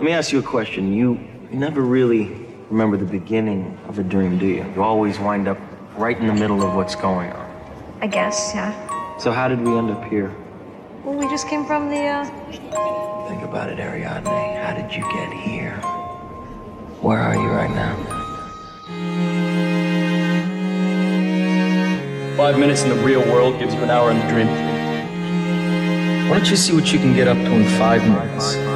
Let me ask you a question. You never really remember the beginning of a dream, do you? You always wind up right in the middle of what's going on. I guess, yeah. So how did we end up here? Well, we just came from the, uh... Think about it, Ariadne. How did you get here? Where are you right now? Five minutes in the real world gives you an hour in the dream. Why don't you see what you can get up to in five minutes?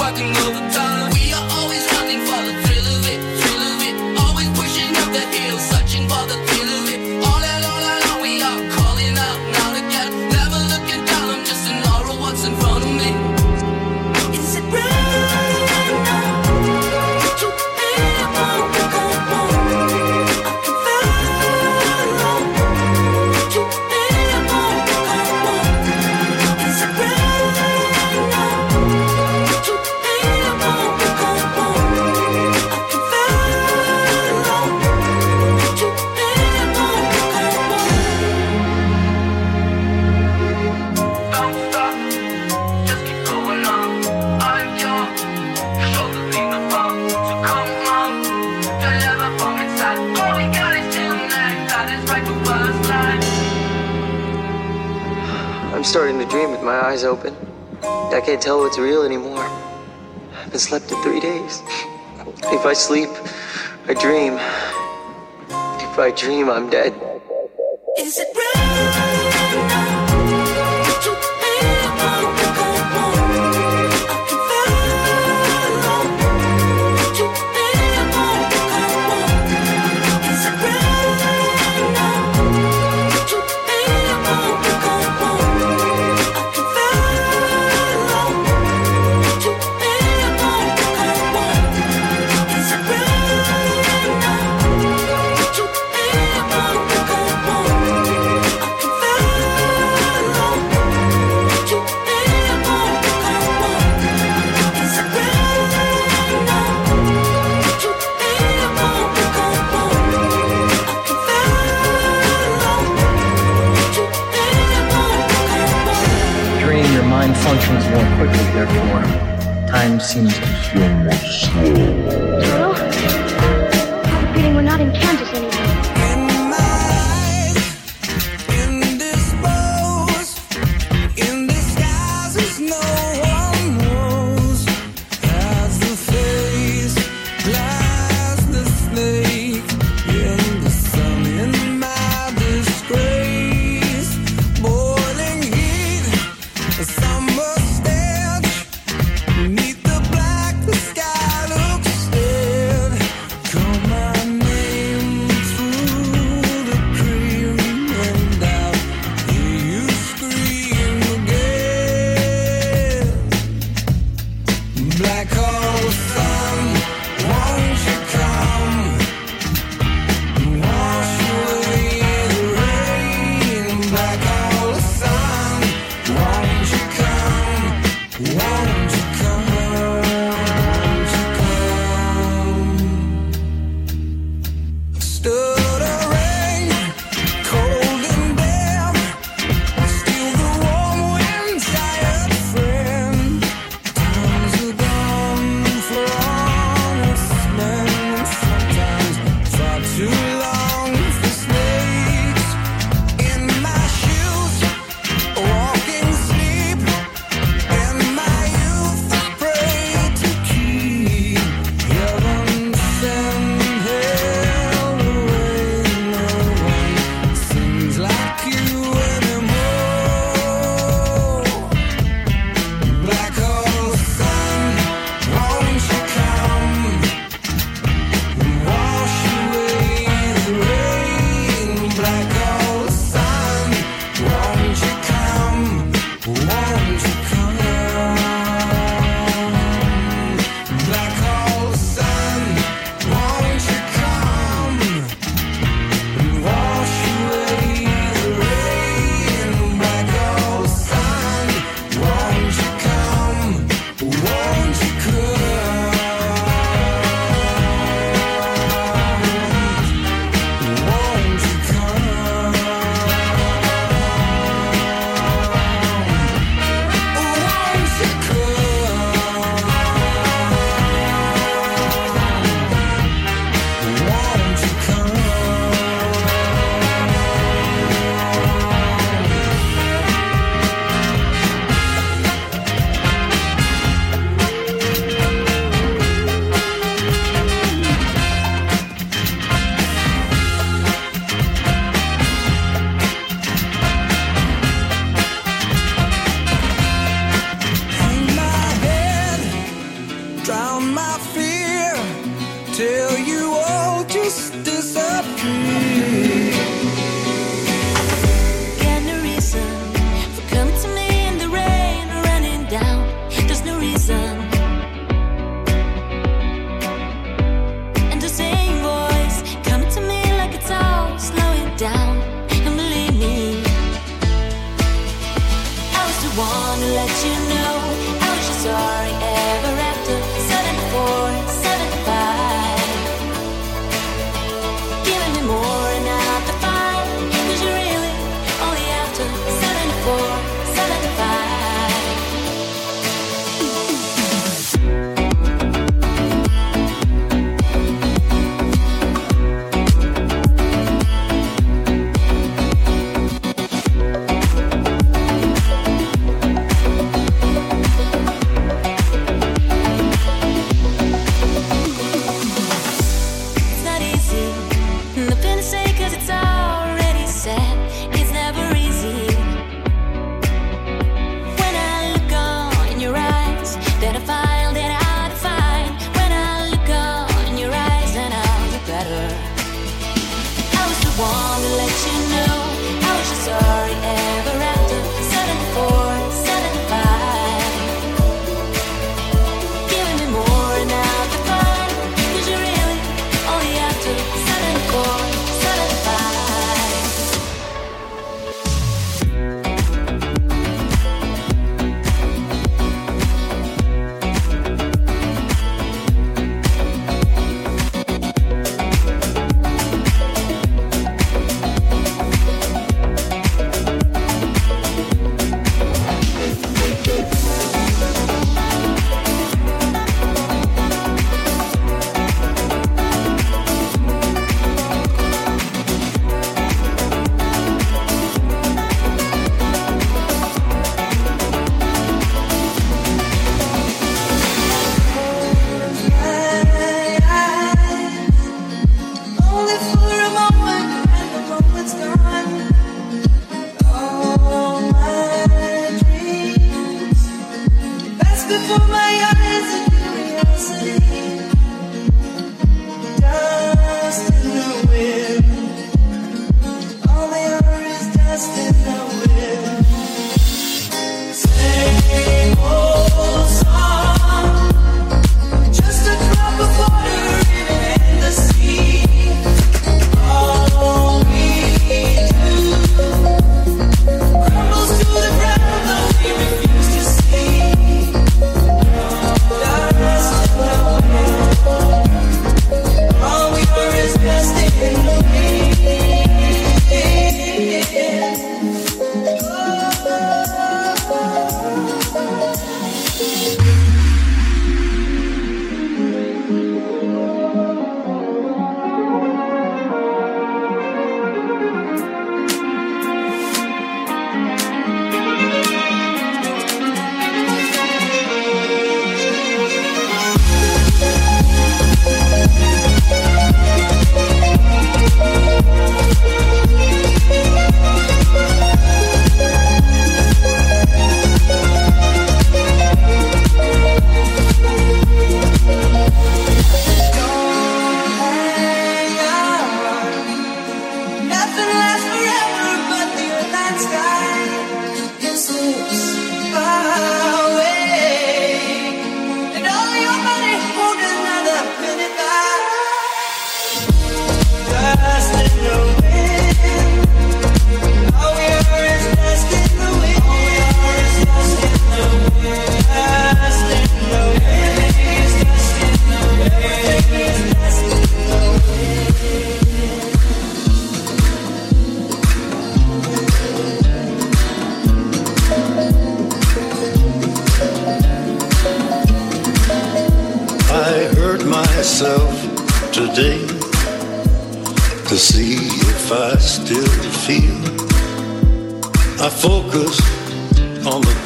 walking all the time. eyes open. I can't tell what's real anymore. I haven't slept in three days. If I sleep, I dream. If I dream, I'm dead.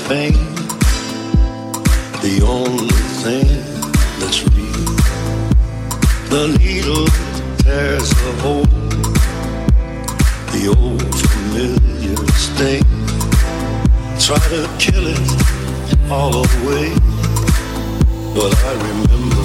thing, the only thing that's real. The needle tears a hole, the old familiar sting. Try to kill it all away, but I remember.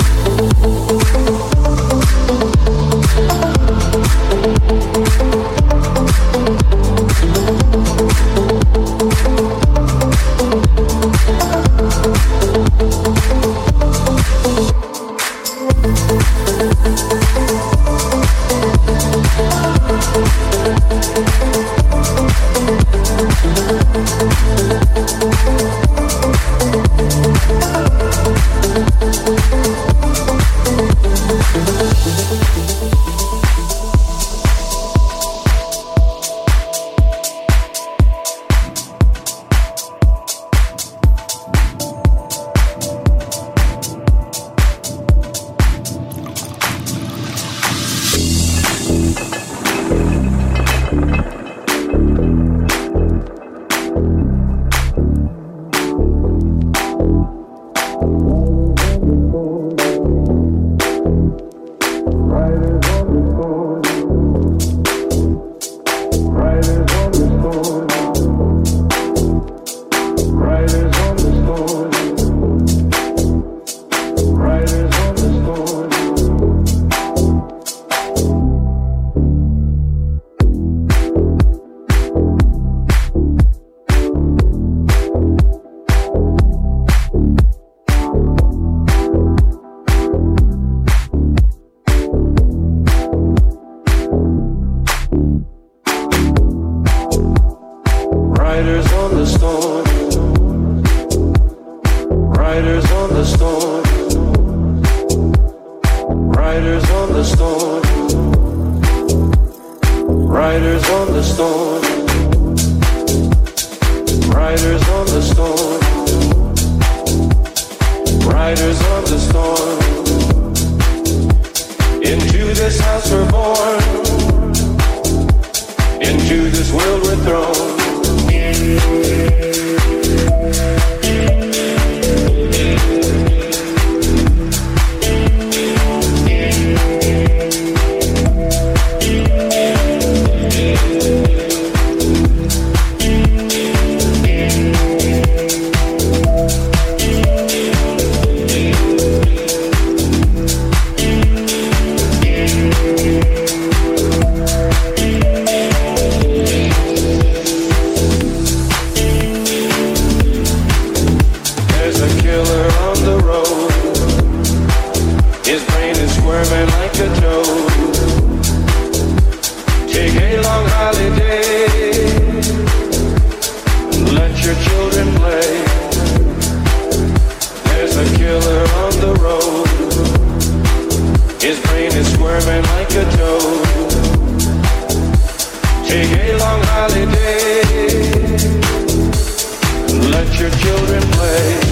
squirming like a joke. Take a long holiday. Let your children play.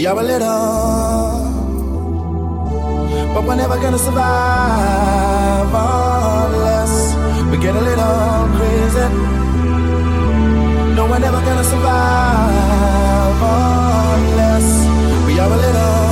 We are a little, but we're never gonna survive unless we get a little crazy. No, we're never gonna survive unless we are a little.